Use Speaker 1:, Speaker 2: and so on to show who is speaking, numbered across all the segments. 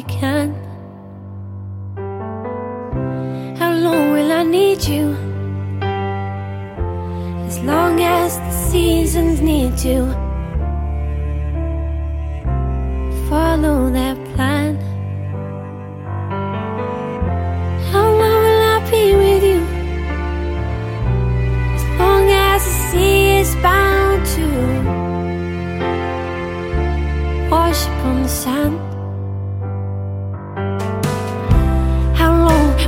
Speaker 1: I can. How long will I need you? As long as the seasons need to follow their plan. How long will I be with you? As long as the sea is bound to wash upon the sand.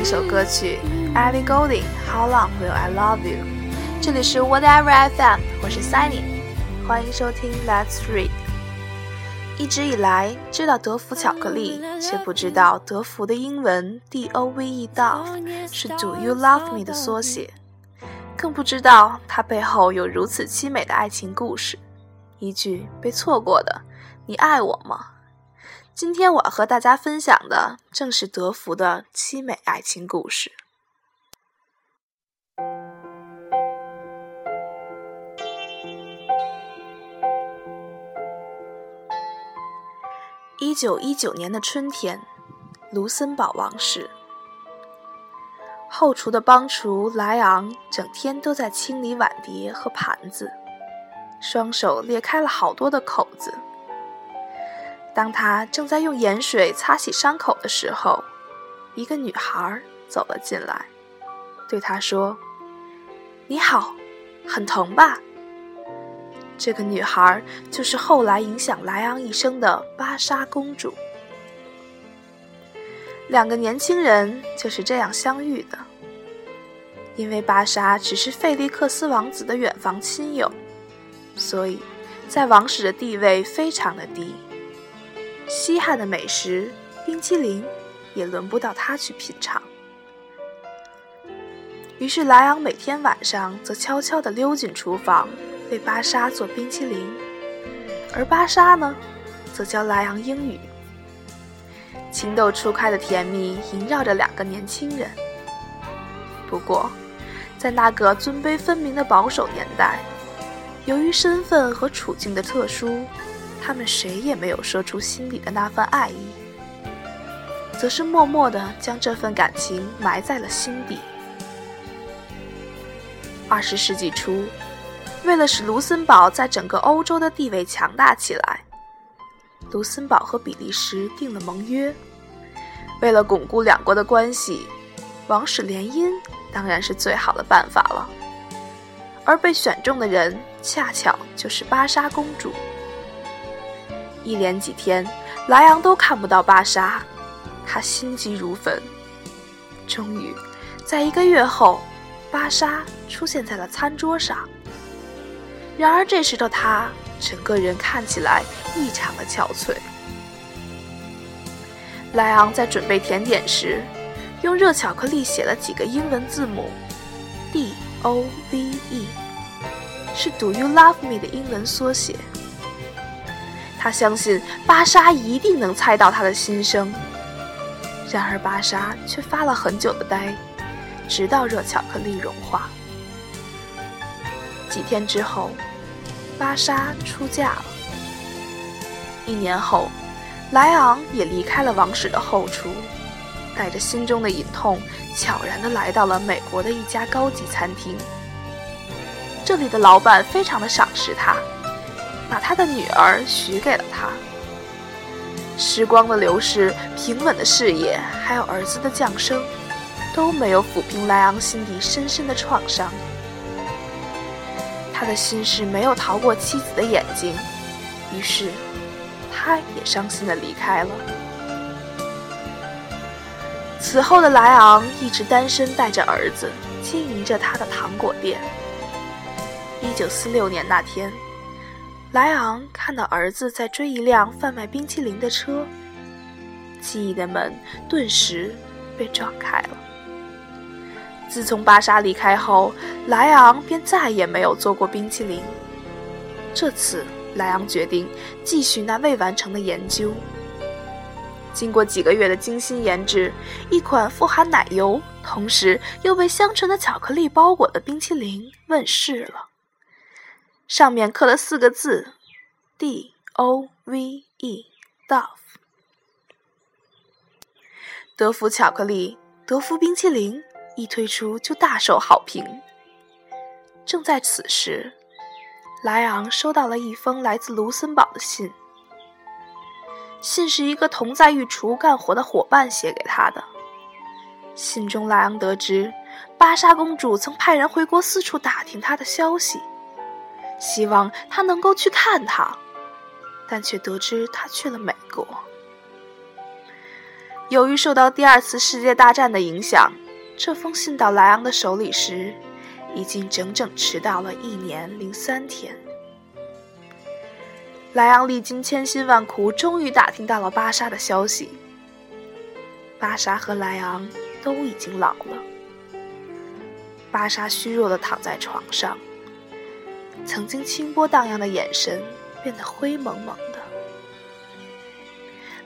Speaker 2: 一首歌曲，Ellie Golding，How Long Will I Love You》。这里是 Whatever FM，我是 Sunny，欢迎收听 Let's Read。一直以来知道德芙巧克力，却不知道德芙的英文 D O V E Dove 是 Do You Love Me 的缩写，更不知道它背后有如此凄美的爱情故事。一句被错过的“你爱我吗？”今天我要和大家分享的正是德芙的凄美爱情故事。一九一九年的春天，卢森堡王室，后厨的帮厨莱昂整天都在清理碗碟和盘子，双手裂开了好多的口子。当他正在用盐水擦洗伤口的时候，一个女孩走了进来，对他说：“你好，很疼吧？”这个女孩就是后来影响莱昂一生的芭莎公主。两个年轻人就是这样相遇的。因为芭莎只是费利克斯王子的远房亲友，所以在王室的地位非常的低。稀罕的美食，冰淇淋，也轮不到他去品尝。于是莱昂每天晚上则悄悄地溜进厨房。为芭莎做冰淇淋，而芭莎呢，则教莱昂英语。情窦初开的甜蜜萦绕着两个年轻人。不过，在那个尊卑分明的保守年代，由于身份和处境的特殊，他们谁也没有说出心里的那份爱意，则是默默地将这份感情埋在了心底。二十世纪初。为了使卢森堡在整个欧洲的地位强大起来，卢森堡和比利时订了盟约。为了巩固两国的关系，王室联姻当然是最好的办法了。而被选中的人恰巧就是芭莎公主。一连几天，莱昂都看不到芭莎，他心急如焚。终于，在一个月后，芭莎出现在了餐桌上。然而这时的他，整个人看起来异常的憔悴。莱昂在准备甜点时，用热巧克力写了几个英文字母，D O V E，是 Do you love me 的英文缩写。他相信巴莎一定能猜到他的心声，然而巴莎却发了很久的呆，直到热巧克力融化。几天之后。巴莎出嫁了。一年后，莱昂也离开了王室的后厨，带着心中的隐痛，悄然地来到了美国的一家高级餐厅。这里的老板非常的赏识他，把他的女儿许给了他。时光的流逝、平稳的事业，还有儿子的降生，都没有抚平莱昂心底深深的创伤。他的心事没有逃过妻子的眼睛，于是，他也伤心的离开了。此后的莱昂一直单身，带着儿子经营着他的糖果店。一九四六年那天，莱昂看到儿子在追一辆贩卖冰淇淋的车，记忆的门顿时被撞开了。自从巴莎离开后，莱昂便再也没有做过冰淇淋。这次，莱昂决定继续那未完成的研究。经过几个月的精心研制，一款富含奶油，同时又被香醇的巧克力包裹的冰淇淋问世了。上面刻了四个字：D O V E，Dove。德芙巧克力，德芙冰淇淋。一推出就大受好评。正在此时，莱昂收到了一封来自卢森堡的信。信是一个同在御厨干活的伙伴写给他的。信中，莱昂得知芭莎公主曾派人回国四处打听他的消息，希望他能够去看他，但却得知他去了美国。由于受到第二次世界大战的影响。这封信到莱昂的手里时，已经整整迟到了一年零三天。莱昂历经千辛万苦，终于打听到了芭莎的消息。芭莎和莱昂都已经老了。芭莎虚弱的躺在床上，曾经清波荡漾的眼神变得灰蒙蒙的。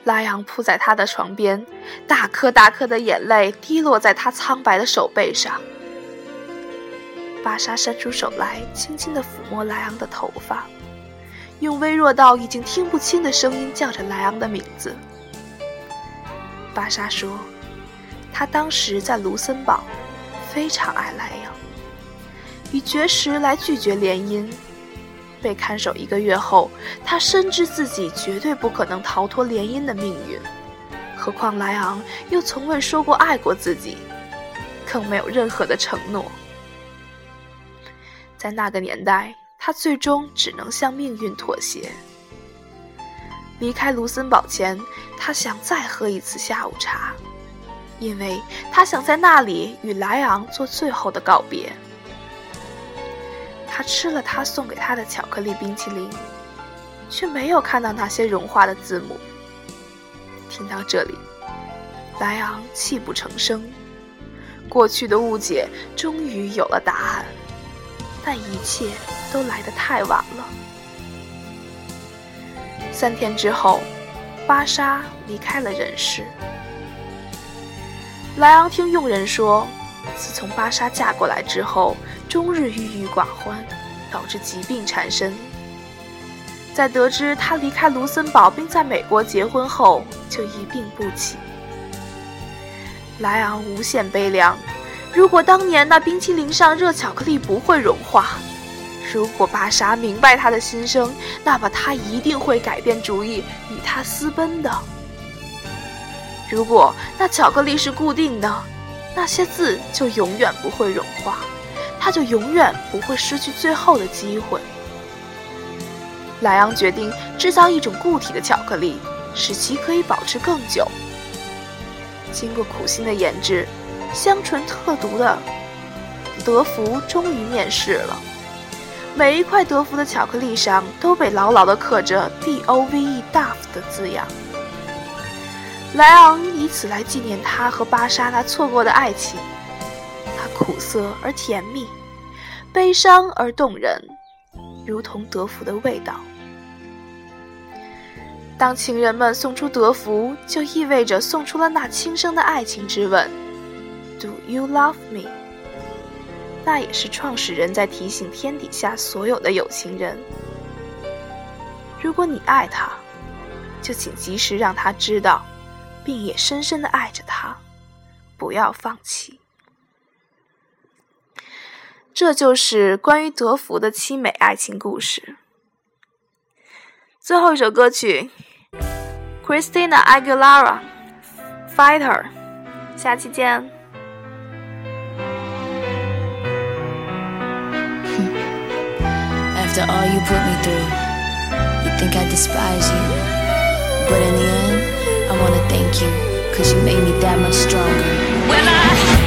Speaker 2: 莱昂扑在他的床边，大颗大颗的眼泪滴落在他苍白的手背上。芭莎伸出手来，轻轻地抚摸莱昂的头发，用微弱到已经听不清的声音叫着莱昂的名字。芭莎说：“他当时在卢森堡，非常爱莱昂，以绝食来拒绝联姻。”被看守一个月后，他深知自己绝对不可能逃脱联姻的命运。何况莱昂又从未说过爱过自己，更没有任何的承诺。在那个年代，他最终只能向命运妥协。离开卢森堡前，他想再喝一次下午茶，因为他想在那里与莱昂做最后的告别。吃了他送给他的巧克力冰淇淋，却没有看到那些融化的字母。听到这里，莱昂泣不成声。过去的误解终于有了答案，但一切都来得太晚了。三天之后，巴莎离开了人世。莱昂听佣人说，自从巴莎嫁过来之后。终日郁郁寡欢，导致疾病缠身。在得知他离开卢森堡并在美国结婚后，就一病不起。莱昂无限悲凉。如果当年那冰淇淋上热巧克力不会融化，如果巴莎明白他的心声，那么他一定会改变主意与他私奔的。如果那巧克力是固定的，那些字就永远不会融化。他就永远不会失去最后的机会。莱昂决定制造一种固体的巧克力，使其可以保持更久。经过苦心的研制，香醇特毒的德芙终于面世了。每一块德芙的巧克力上都被牢牢地刻着 “D O V E DUFF” 的字样。莱昂以此来纪念他和芭莎那错过的爱情。苦涩而甜蜜，悲伤而动人，如同德芙的味道。当情人们送出德芙，就意味着送出了那轻声的爱情之吻。do you love me 那也是创始人在提醒天底下所有的有情人。如果你爱他，就请及时让他知道，并也深深的爱着他，不要放弃。这就是关于德芙的凄美爱情故事最后一首歌曲 christina Aguilera，《Fighter 下期见
Speaker 3: after all you put me through you think i despise you but in the end i wanna thank you cause you made me that much stronger